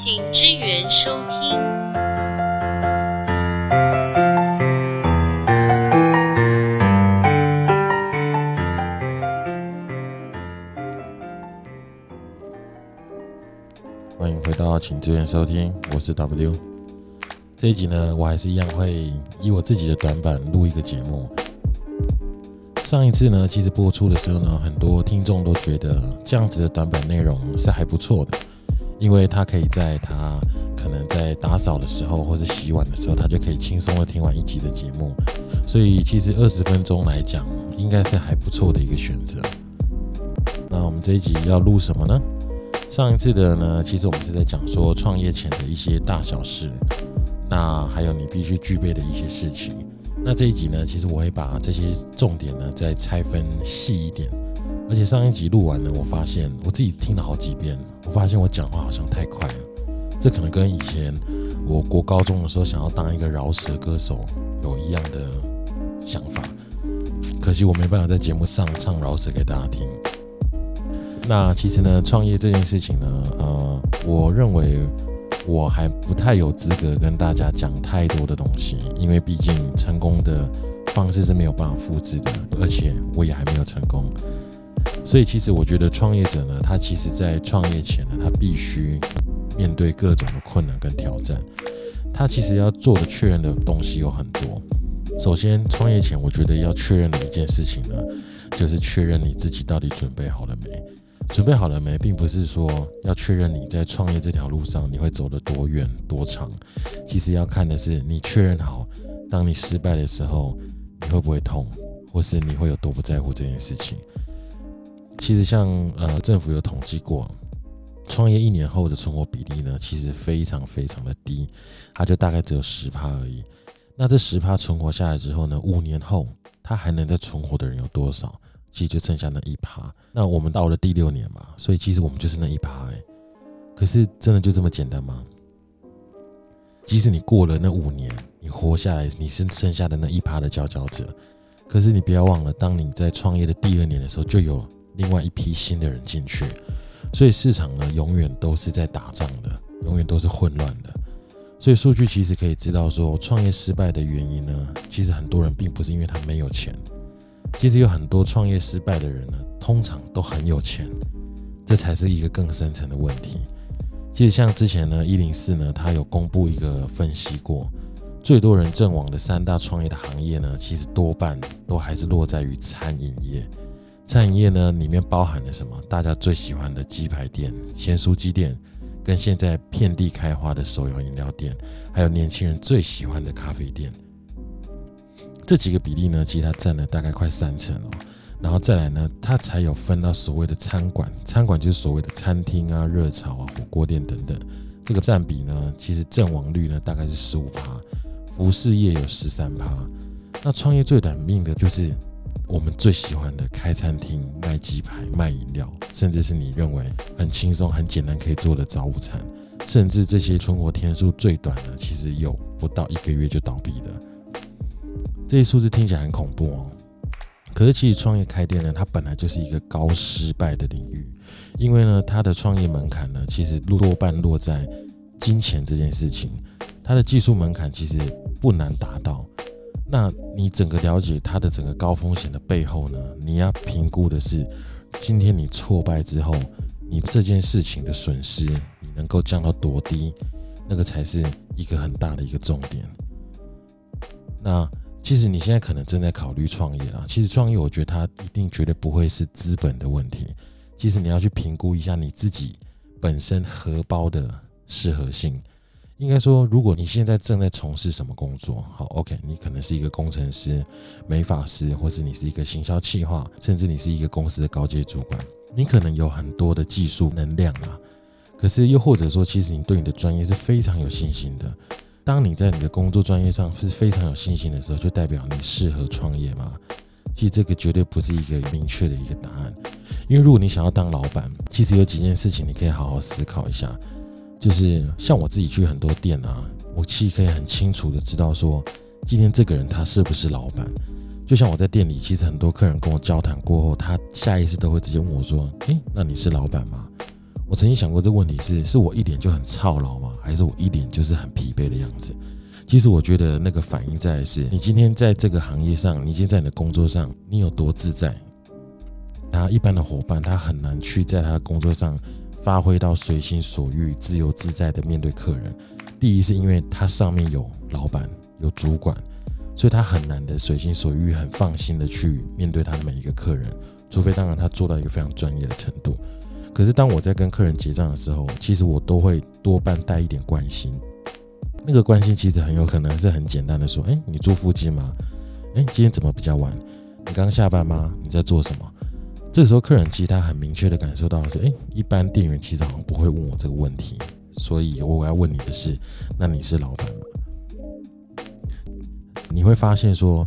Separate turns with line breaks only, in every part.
请支援收听。
欢迎回到请支援收听，我是 W。这一集呢，我还是一样会以我自己的短板录一个节目。上一次呢，其实播出的时候呢，很多听众都觉得这样子的短板内容是还不错的，因为他可以在他可能在打扫的时候或者洗碗的时候，他就可以轻松的听完一集的节目。所以其实二十分钟来讲，应该是还不错的一个选择。那我们这一集要录什么呢？上一次的呢，其实我们是在讲说创业前的一些大小事，那还有你必须具备的一些事情。那这一集呢，其实我会把这些重点呢再拆分细一点。而且上一集录完呢，我发现我自己听了好几遍，我发现我讲话好像太快了。这可能跟以前我国高中的时候想要当一个饶舌歌手有一样的想法。可惜我没办法在节目上唱饶舌给大家听。那其实呢，创业这件事情呢，呃，我认为我还不太有资格跟大家讲太多的东西，因为毕竟成功的方式是没有办法复制的，而且我也还没有成功。所以其实我觉得创业者呢，他其实在创业前呢，他必须面对各种的困难跟挑战。他其实要做的确认的东西有很多。首先，创业前我觉得要确认的一件事情呢，就是确认你自己到底准备好了没。准备好了没，并不是说要确认你在创业这条路上你会走得多远多长，其实要看的是你确认好，当你失败的时候，你会不会痛，或是你会有多不在乎这件事情。其实像呃政府有统计过，创业一年后的存活比例呢，其实非常非常的低，它就大概只有十趴而已。那这十趴存活下来之后呢，五年后它还能再存活的人有多少？其实就剩下那一趴，那我们到了第六年嘛，所以其实我们就是那一趴哎。可是真的就这么简单吗？即使你过了那五年，你活下来，你是剩下的那一趴的佼佼者。可是你不要忘了，当你在创业的第二年的时候，就有另外一批新的人进去，所以市场呢，永远都是在打仗的，永远都是混乱的。所以数据其实可以知道说，创业失败的原因呢，其实很多人并不是因为他没有钱。其实有很多创业失败的人呢，通常都很有钱，这才是一个更深层的问题。其实像之前呢，一零四呢，他有公布一个分析过，最多人阵亡的三大创业的行业呢，其实多半都还是落在于餐饮业。餐饮业呢，里面包含了什么？大家最喜欢的鸡排店、咸酥鸡店，跟现在遍地开花的手摇饮料店，还有年轻人最喜欢的咖啡店。这几个比例呢，其实它占了大概快三成哦，然后再来呢，它才有分到所谓的餐馆，餐馆就是所谓的餐厅啊、热炒啊、火锅店等等，这个占比呢，其实阵亡率呢大概是十五趴，服饰业有十三趴，那创业最短命的就是我们最喜欢的开餐厅、卖鸡排、卖饮料，甚至是你认为很轻松、很简单可以做的早午餐，甚至这些存活天数最短的，其实有不到一个月就倒闭的。这些数字听起来很恐怖哦，可是其实创业开店呢，它本来就是一个高失败的领域，因为呢，它的创业门槛呢，其实多半落在金钱这件事情，它的技术门槛其实不难达到。那你整个了解它的整个高风险的背后呢，你要评估的是，今天你挫败之后，你这件事情的损失，你能够降到多低，那个才是一个很大的一个重点。那。其实你现在可能正在考虑创业啦。其实创业，我觉得它一定绝对不会是资本的问题。其实你要去评估一下你自己本身荷包的适合性。应该说，如果你现在正在从事什么工作，好，OK，你可能是一个工程师、美发师，或是你是一个行销企划，甚至你是一个公司的高阶主管，你可能有很多的技术能量啊。可是又或者说，其实你对你的专业是非常有信心的。当你在你的工作专业上是非常有信心的时候，就代表你适合创业吗？其实这个绝对不是一个明确的一个答案。因为如果你想要当老板，其实有几件事情你可以好好思考一下。就是像我自己去很多店啊，我其实可以很清楚的知道说，今天这个人他是不是老板。就像我在店里，其实很多客人跟我交谈过后，他下意识都会直接问我说：“诶，那你是老板吗？”我曾经想过这个问题是：是我一脸就很操劳吗？还是我一脸就是很疲惫的样子？其实我觉得那个反应在是你今天在这个行业上，你今天在你的工作上，你有多自在。然后一般的伙伴他很难去在他的工作上发挥到随心所欲、自由自在的面对客人。第一是因为他上面有老板、有主管，所以他很难的随心所欲、很放心的去面对他的每一个客人。除非当然他做到一个非常专业的程度。可是当我在跟客人结账的时候，其实我都会多半带一点关心。那个关心其实很有可能是很简单的说：“哎，你住附近吗？哎，今天怎么比较晚？你刚下班吗？你在做什么？”这时候客人其实他很明确的感受到是：“哎，一般店员其实好像不会问我这个问题。”所以我要问你的是：那你是老板吗？你会发现说。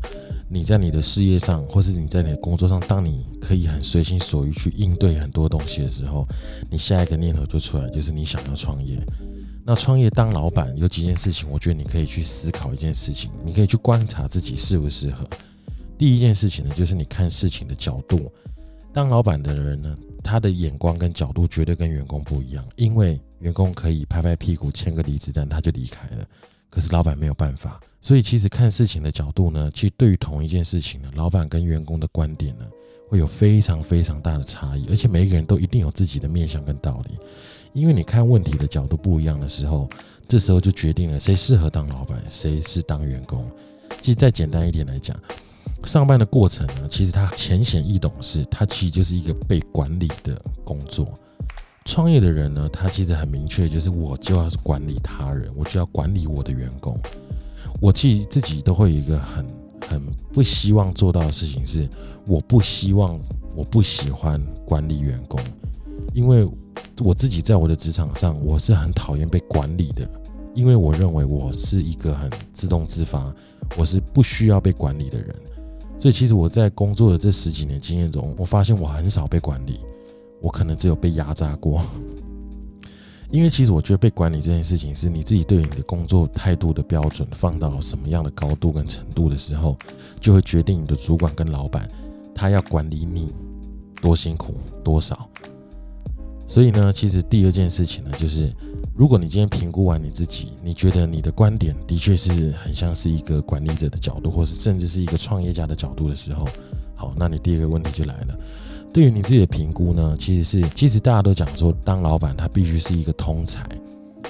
你在你的事业上，或是你在你的工作上，当你可以很随心所欲去应对很多东西的时候，你下一个念头就出来，就是你想要创业。那创业当老板有几件事情，我觉得你可以去思考一件事情，你可以去观察自己适不适合。第一件事情呢，就是你看事情的角度。当老板的人呢，他的眼光跟角度绝对跟员工不一样，因为员工可以拍拍屁股签个离职单他就离开了，可是老板没有办法。所以，其实看事情的角度呢，其实对于同一件事情呢，老板跟员工的观点呢，会有非常非常大的差异。而且，每一个人都一定有自己的面向跟道理。因为你看问题的角度不一样的时候，这时候就决定了谁适合当老板，谁是当员工。其实再简单一点来讲，上班的过程呢，其实它浅显易懂，是它其实就是一个被管理的工作。创业的人呢，他其实很明确，就是我就要管理他人，我就要管理我的员工。我其实自己都会有一个很很不希望做到的事情，是我不希望我不喜欢管理员工，因为我自己在我的职场上，我是很讨厌被管理的，因为我认为我是一个很自动自发，我是不需要被管理的人，所以其实我在工作的这十几年经验中，我发现我很少被管理，我可能只有被压榨过。因为其实我觉得被管理这件事情，是你自己对你的工作态度的标准放到什么样的高度跟程度的时候，就会决定你的主管跟老板他要管理你多辛苦多少。所以呢，其实第二件事情呢，就是如果你今天评估完你自己，你觉得你的观点的确是很像是一个管理者的角度，或是甚至是一个创业家的角度的时候，好，那你第二个问题就来了。对于你自己的评估呢，其实是其实大家都讲说，当老板他必须是一个通才，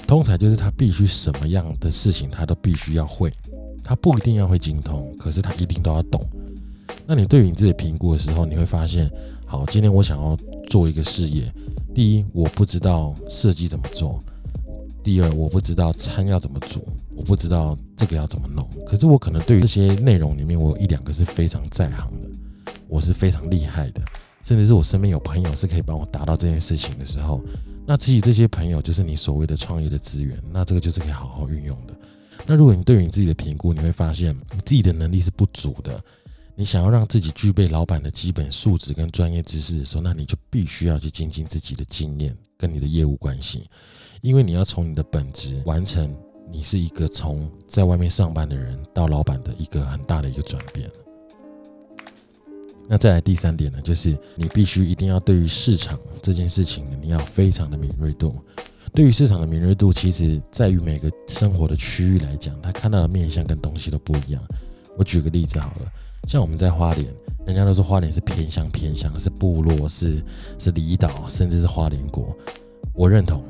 通才就是他必须什么样的事情他都必须要会，他不一定要会精通，可是他一定都要懂。那你对于你自己评估的时候，你会发现，好，今天我想要做一个事业，第一，我不知道设计怎么做；第二，我不知道餐要怎么煮，我不知道这个要怎么弄。可是我可能对于这些内容里面，我有一两个是非常在行的，我是非常厉害的。甚至是我身边有朋友是可以帮我达到这件事情的时候，那自己这些朋友就是你所谓的创业的资源，那这个就是可以好好运用的。那如果你对于你自己的评估，你会发现你自己的能力是不足的，你想要让自己具备老板的基本素质跟专业知识的时候，那你就必须要去精进自己的经验跟你的业务关系，因为你要从你的本质完成你是一个从在外面上班的人到老板的一个很大的一个转变。那再来第三点呢，就是你必须一定要对于市场这件事情，你要非常的敏锐度。对于市场的敏锐度，其实在于每个生活的区域来讲，他看到的面相跟东西都不一样。我举个例子好了，像我们在花莲，人家都说花莲是偏乡，偏乡是部落，是是离岛，甚至是花莲国。我认同，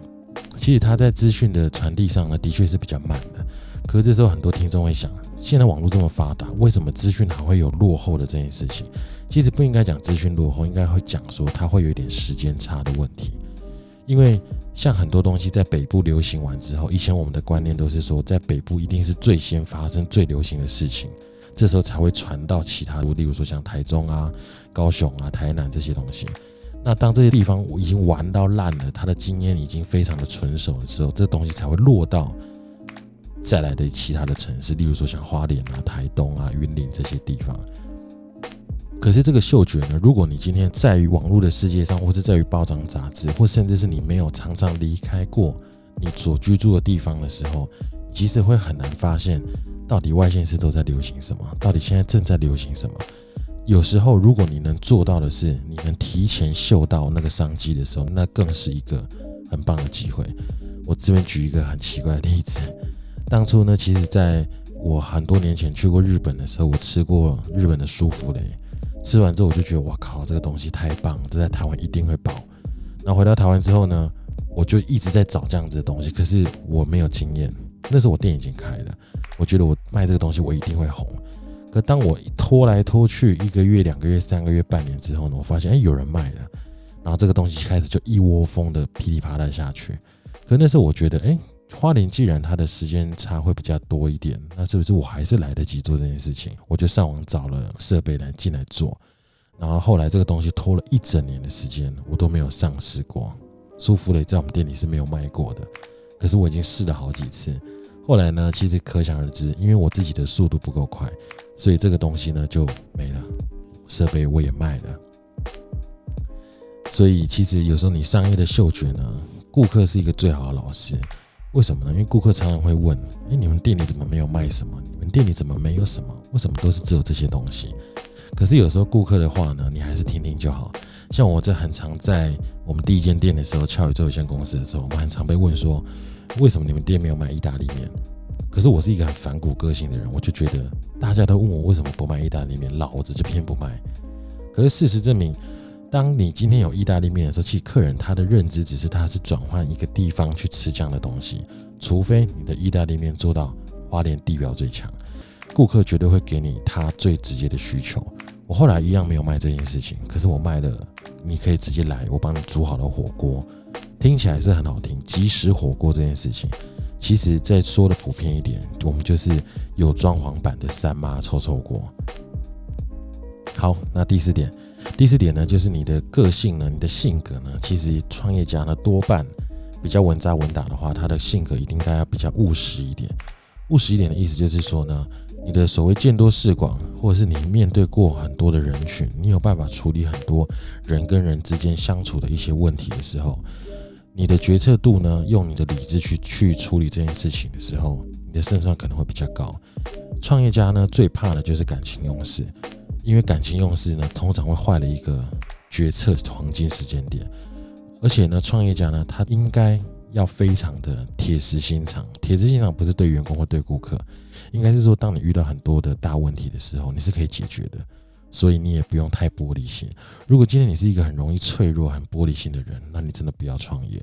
其实他在资讯的传递上呢，的确是比较慢的。可是这时候很多听众会想，现在网络这么发达，为什么资讯还会有落后的这件事情？其实不应该讲资讯落后，应该会讲说它会有一点时间差的问题。因为像很多东西在北部流行完之后，以前我们的观念都是说，在北部一定是最先发生、最流行的事情，这时候才会传到其他，例如说像台中啊、高雄啊、台南这些东西。那当这些地方已经玩到烂了，他的经验已经非常的纯熟的时候，这东西才会落到再来的其他的城市，例如说像花莲啊、台东啊、云林这些地方。可是这个嗅觉呢？如果你今天在于网络的世界上，或是在于报章杂志，或甚至是你没有常常离开过你所居住的地方的时候，其实会很难发现到底外县市都在流行什么，到底现在正在流行什么。有时候，如果你能做到的是，你能提前嗅到那个商机的时候，那更是一个很棒的机会。我这边举一个很奇怪的例子，当初呢，其实在我很多年前去过日本的时候，我吃过日本的舒芙蕾，吃完之后我就觉得，哇靠，这个东西太棒，这在台湾一定会爆。那回到台湾之后呢，我就一直在找这样子的东西，可是我没有经验。那时候我店已经开了，我觉得我卖这个东西我一定会红。可当我拖来拖去一个月、两个月、三个月、半年之后呢，我发现哎有人卖了，然后这个东西开始就一窝蜂的噼里啪啦下去。可那时候我觉得，哎，花莲既然它的时间差会比较多一点，那是不是我还是来得及做这件事情？我就上网找了设备来进来做。然后后来这个东西拖了一整年的时间，我都没有上市过。舒芙蕾在我们店里是没有卖过的，可是我已经试了好几次。后来呢，其实可想而知，因为我自己的速度不够快，所以这个东西呢就没了。设备我也卖了。所以其实有时候你商业的嗅觉呢，顾客是一个最好的老师。为什么呢？因为顾客常常会问：哎，你们店里怎么没有卖什么？你们店里怎么没有什么？为什么都是只有这些东西？可是有时候顾客的话呢，你还是听听就好。像我在很常在我们第一间店的时候，俏宇宙有限公司的时候，我们很常被问说，为什么你们店没有卖意大利面？可是我是一个很反骨个性的人，我就觉得大家都问我为什么不卖意大利面，老子就偏不卖。可是事实证明，当你今天有意大利面的时候，其实客人他的认知只是他是转换一个地方去吃这样的东西，除非你的意大利面做到花莲地表最强。顾客绝对会给你他最直接的需求。我后来一样没有卖这件事情，可是我卖了，你可以直接来，我帮你煮好了火锅，听起来是很好听。即食火锅这件事情，其实再说的普遍一点，我们就是有装潢版的三妈臭臭锅。好，那第四点，第四点呢，就是你的个性呢，你的性格呢，其实创业家呢多半比较稳扎稳打的话，他的性格一定该要比较务实一点。务实一点的意思就是说呢。你的所谓见多识广，或者是你面对过很多的人群，你有办法处理很多人跟人之间相处的一些问题的时候，你的决策度呢，用你的理智去去处理这件事情的时候，你的胜算可能会比较高。创业家呢，最怕的就是感情用事，因为感情用事呢，通常会坏了一个决策黄金时间点。而且呢，创业家呢，他应该要非常的铁石心肠。铁石心肠不是对员工或对顾客。应该是说，当你遇到很多的大问题的时候，你是可以解决的，所以你也不用太玻璃心。如果今天你是一个很容易脆弱、很玻璃心的人，那你真的不要创业。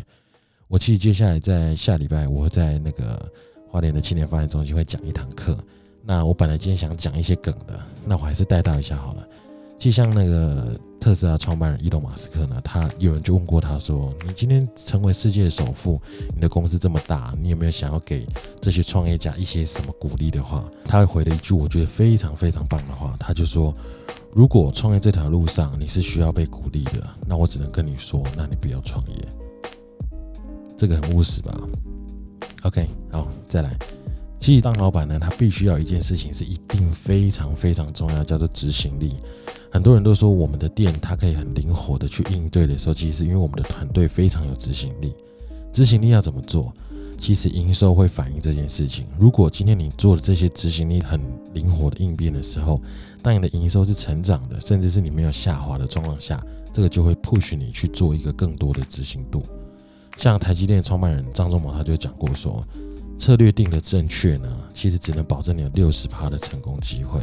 我其实接下来在下礼拜，我会在那个花莲的青年发展中心会讲一堂课。那我本来今天想讲一些梗的，那我还是带到一下好了。就像那个特斯拉创办人伊隆马斯克呢，他有人就问过他说：“你今天成为世界首富，你的公司这么大，你有没有想要给这些创业家一些什么鼓励的话？”他回了一句我觉得非常非常棒的话，他就说：“如果创业这条路上你是需要被鼓励的，那我只能跟你说，那你不要创业。”这个很务实吧？OK，好，再来。其实当老板呢，他必须要一件事情是一定非常非常重要，叫做执行力。很多人都说我们的店它可以很灵活的去应对的时候，其实因为我们的团队非常有执行力。执行力要怎么做？其实营收会反映这件事情。如果今天你做的这些执行力很灵活的应变的时候，当你的营收是成长的，甚至是你没有下滑的状况下，这个就会 push 你去做一个更多的执行度。像台积电创办人张忠谋他就讲过说，策略定的正确呢，其实只能保证你有六十趴的成功机会。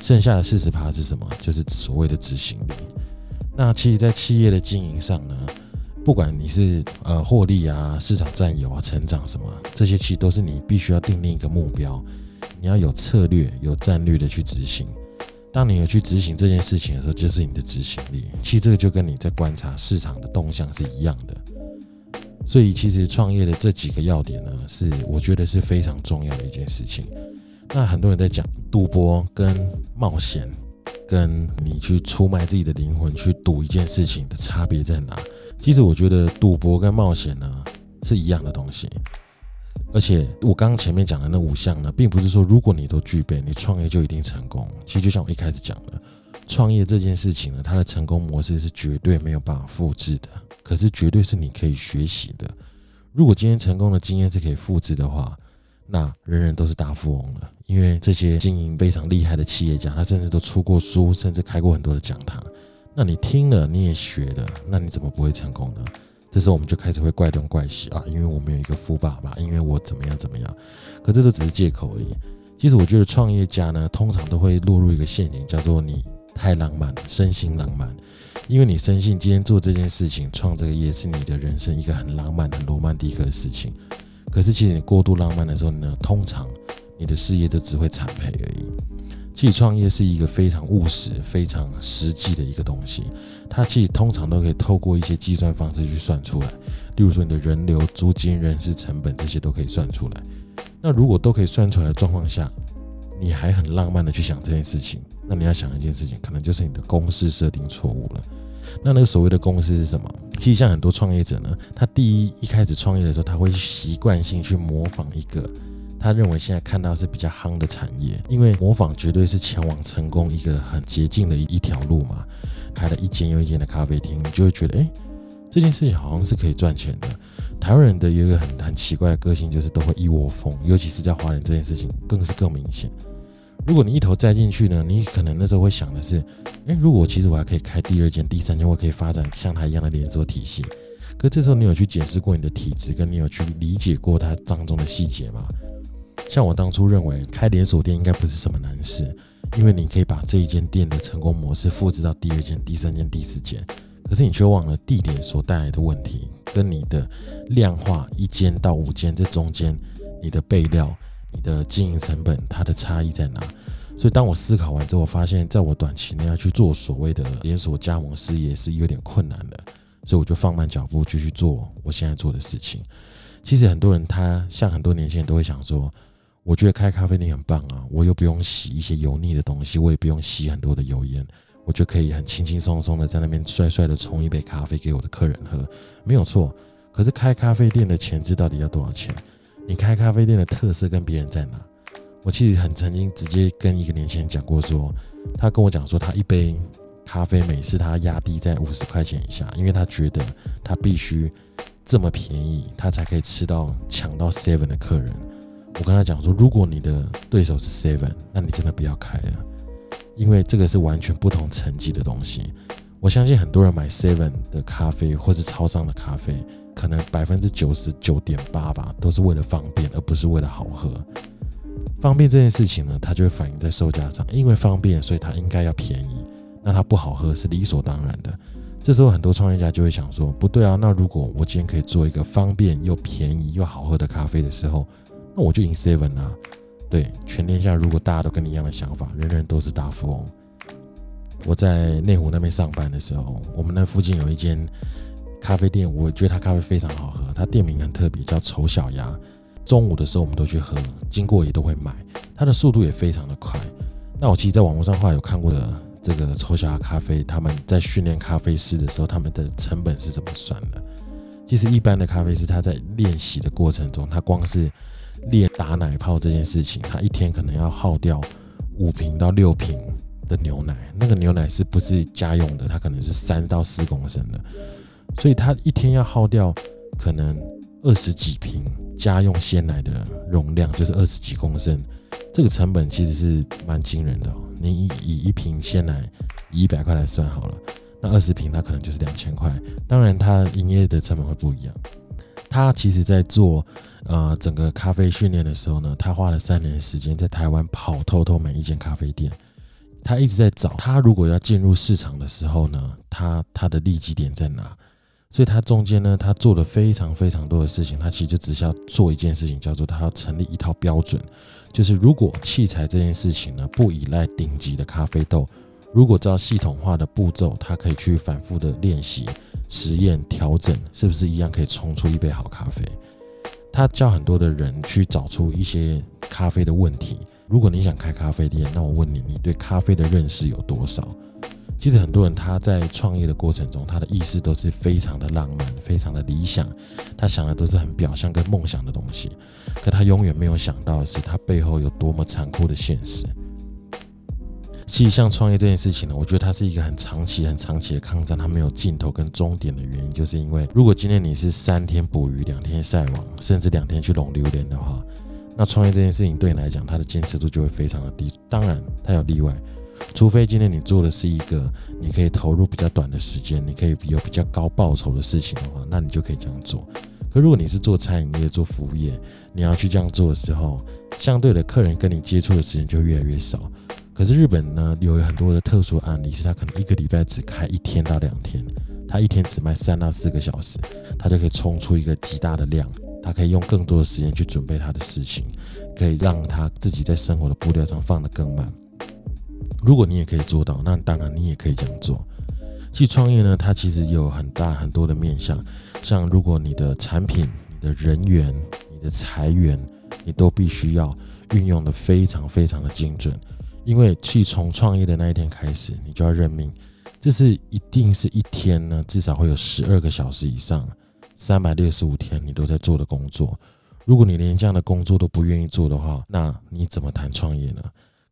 剩下的四十趴是什么？就是所谓的执行力。那其实，在企业的经营上呢，不管你是呃获利啊、市场占有啊、成长什么，这些其实都是你必须要定定一个目标，你要有策略、有战略的去执行。当你有去执行这件事情的时候，就是你的执行力。其实这个就跟你在观察市场的动向是一样的。所以，其实创业的这几个要点呢，是我觉得是非常重要的一件事情。那很多人在讲赌博跟冒险，跟你去出卖自己的灵魂去赌一件事情的差别在哪？其实我觉得赌博跟冒险呢是一样的东西，而且我刚刚前面讲的那五项呢，并不是说如果你都具备，你创业就一定成功。其实就像我一开始讲的，创业这件事情呢，它的成功模式是绝对没有办法复制的，可是绝对是你可以学习的。如果今天成功的经验是可以复制的话，那人人都是大富翁了，因为这些经营非常厉害的企业家，他甚至都出过书，甚至开过很多的讲堂。那你听了，你也学了，那你怎么不会成功呢？这时候我们就开始会怪东怪西啊，因为我没有一个富爸爸，因为我怎么样怎么样，可这都只是借口而已。其实我觉得创业家呢，通常都会落入一个陷阱，叫做你太浪漫，身心浪漫，因为你深信今天做这件事情，创这个业是你的人生一个很浪漫、很罗曼蒂克的事情。可是其实你过度浪漫的时候呢，通常你的事业就只会惨赔而已。其实创业是一个非常务实、非常实际的一个东西，它其实通常都可以透过一些计算方式去算出来。例如说你的人流、租金、人事成本这些都可以算出来。那如果都可以算出来的状况下，你还很浪漫的去想这件事情，那你要想一件事情，可能就是你的公式设定错误了。那那个所谓的公式是什么？其实像很多创业者呢，他第一一开始创业的时候，他会习惯性去模仿一个。他认为现在看到是比较夯的产业，因为模仿绝对是前往成功一个很捷径的一一条路嘛。开了一间又一间的咖啡厅，你就会觉得，哎，这件事情好像是可以赚钱的。台湾人的一个很很奇怪的个性，就是都会一窝蜂，尤其是在华人这件事情更是更明显。如果你一头栽进去呢，你可能那时候会想的是，哎，如果其实我还可以开第二间、第三间，我可以发展像他一样的连锁体系。可这时候你有去解释过你的体质，跟你有去理解过它当中的细节吗？像我当初认为开连锁店应该不是什么难事，因为你可以把这一间店的成功模式复制到第二间、第三间、第四间。可是你却忘了地点所带来的问题，跟你的量化一间到五间这中间，你的备料、你的经营成本它的差异在哪？所以当我思考完之后，我发现在我短期内要去做所谓的连锁加盟事业是有点困难的，所以我就放慢脚步继续做我现在做的事情。其实很多人他像很多年轻人都会想说。我觉得开咖啡店很棒啊，我又不用洗一些油腻的东西，我也不用吸很多的油烟，我就可以很轻轻松松的在那边帅帅的冲一杯咖啡给我的客人喝，没有错。可是开咖啡店的前置到底要多少钱？你开咖啡店的特色跟别人在哪？我其实很曾经直接跟一个年轻人讲过，说他跟我讲说他一杯咖啡每次他压低在五十块钱以下，因为他觉得他必须这么便宜，他才可以吃到抢到 seven 的客人。我跟他讲说，如果你的对手是 Seven，那你真的不要开了，因为这个是完全不同层级的东西。我相信很多人买 Seven 的咖啡或是超商的咖啡，可能百分之九十九点八吧，都是为了方便，而不是为了好喝。方便这件事情呢，它就会反映在售价上，因为方便，所以它应该要便宜。那它不好喝是理所当然的。这时候很多创业家就会想说，不对啊，那如果我今天可以做一个方便又便宜又好喝的咖啡的时候，那我就赢 seven 啊！对，全天下如果大家都跟你一样的想法，人人都是大富翁。我在内湖那边上班的时候，我们那附近有一间咖啡店，我觉得它咖啡非常好喝，它店名很特别，叫丑小鸭。中午的时候我们都去喝，经过也都会买，它的速度也非常的快。那我其实在网络上话有看过的这个丑小鸭咖啡，他们在训练咖啡师的时候，他们的成本是怎么算的？其实一般的咖啡师他在练习的过程中，他光是练打奶泡这件事情，他一天可能要耗掉五瓶到六瓶的牛奶，那个牛奶是不是家用的？它可能是三到四公升的，所以他一天要耗掉可能二十几瓶家用鲜奶的容量，就是二十几公升，这个成本其实是蛮惊人的。你以以一瓶鲜奶以一百块来算好了，那二十瓶它可能就是两千块，当然它营业的成本会不一样。他其实在做。呃，整个咖啡训练的时候呢，他花了三年时间在台湾跑透透每一间咖啡店，他一直在找他如果要进入市场的时候呢，他他的利基点在哪？所以他中间呢，他做了非常非常多的事情，他其实就只需要做一件事情，叫做他要成立一套标准，就是如果器材这件事情呢不依赖顶级的咖啡豆，如果照系统化的步骤，他可以去反复的练习、实验、调整，是不是一样可以冲出一杯好咖啡？他教很多的人去找出一些咖啡的问题。如果你想开咖啡店，那我问你，你对咖啡的认识有多少？其实很多人他在创业的过程中，他的意识都是非常的浪漫、非常的理想，他想的都是很表象跟梦想的东西，可他永远没有想到的是，他背后有多么残酷的现实。其实像创业这件事情呢，我觉得它是一个很长期、很长期的抗战，它没有尽头跟终点的原因，就是因为如果今天你是三天捕鱼两天晒网，甚至两天去拢榴莲的话，那创业这件事情对你来讲，它的坚持度就会非常的低。当然，它有例外。除非今天你做的是一个你可以投入比较短的时间，你可以有比较高报酬的事情的话，那你就可以这样做。可如果你是做餐饮业、做服务业，你要去这样做的时候，相对的客人跟你接触的时间就越来越少。可是日本呢，有很多的特殊案例，是他可能一个礼拜只开一天到两天，他一天只卖三到四个小时，他就可以冲出一个极大的量，他可以用更多的时间去准备他的事情，可以让他自己在生活的步调上放得更慢。如果你也可以做到，那当然你也可以这样做。去创业呢，它其实有很大很多的面向，像如果你的产品、你的人员、你的裁员，你都必须要运用的非常非常的精准，因为去从创业的那一天开始，你就要认命，这是一定是一天呢，至少会有十二个小时以上，三百六十五天你都在做的工作。如果你连这样的工作都不愿意做的话，那你怎么谈创业呢？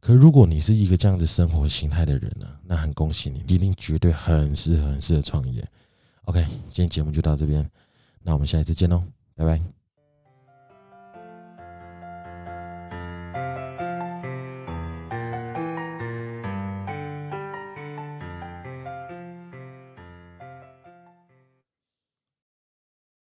可如果你是一个这样子生活心态的人呢，那很恭喜你，一定绝对很适合、很适合创业。OK，今天节目就到这边，那我们下一次见喽，拜拜。